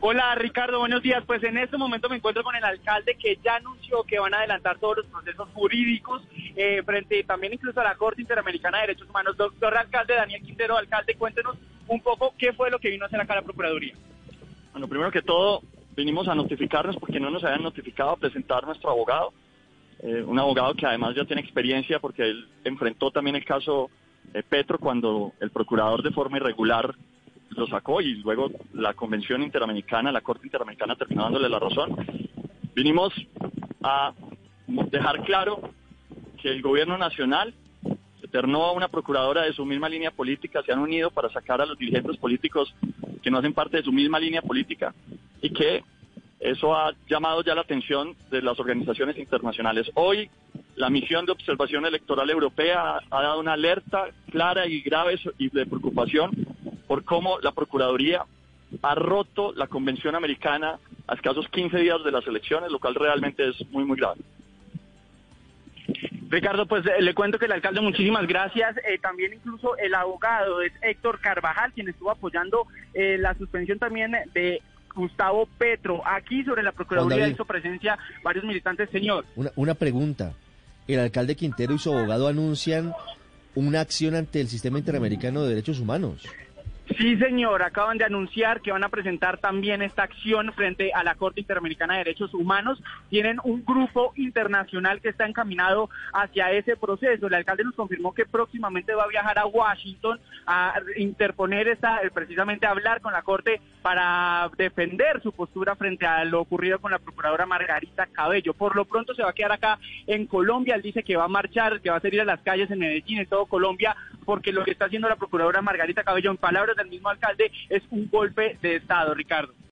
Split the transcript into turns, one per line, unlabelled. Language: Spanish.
Hola Ricardo, buenos días. Pues en este momento me encuentro con el alcalde que ya anunció que van a adelantar todos los procesos jurídicos eh, frente también incluso a la Corte Interamericana de Derechos Humanos. Doctor alcalde Daniel Quintero, alcalde, cuéntenos un poco qué fue lo que vino a hacer acá la Procuraduría.
Bueno, primero que todo, vinimos a notificarnos porque no nos habían notificado a presentar nuestro abogado. Eh, un abogado que además ya tiene experiencia porque él enfrentó también el caso eh, Petro cuando el procurador de forma irregular lo sacó y luego la Convención Interamericana, la Corte Interamericana terminó dándole la razón. Vinimos a dejar claro que el gobierno nacional se ternó a una procuradora de su misma línea política, se han unido para sacar a los dirigentes políticos que no hacen parte de su misma línea política y que eso ha llamado ya la atención de las organizaciones internacionales. Hoy la misión de observación electoral europea ha dado una alerta clara y grave y de preocupación por cómo la Procuraduría ha roto la Convención Americana a escasos 15 días de las elecciones, lo cual realmente es muy, muy grave.
Ricardo, pues eh, le cuento que el alcalde, muchísimas gracias. Eh, también incluso el abogado es Héctor Carvajal, quien estuvo apoyando eh, la suspensión también de Gustavo Petro. Aquí sobre la Procuraduría hizo presencia varios militantes, señor.
Una, una pregunta. El alcalde Quintero y su abogado anuncian una acción ante el Sistema Interamericano de Derechos Humanos.
Sí, señor, acaban de anunciar que van a presentar también esta acción frente a la Corte Interamericana de Derechos Humanos. Tienen un grupo internacional que está encaminado hacia ese proceso. El alcalde nos confirmó que próximamente va a viajar a Washington a interponer esta, precisamente a hablar con la Corte para defender su postura frente a lo ocurrido con la procuradora Margarita Cabello. Por lo pronto se va a quedar acá en Colombia. Él dice que va a marchar, que va a salir a las calles en Medellín, en todo Colombia, porque lo que está haciendo la procuradora Margarita Cabello, en palabras del mismo alcalde, es un golpe de Estado, Ricardo.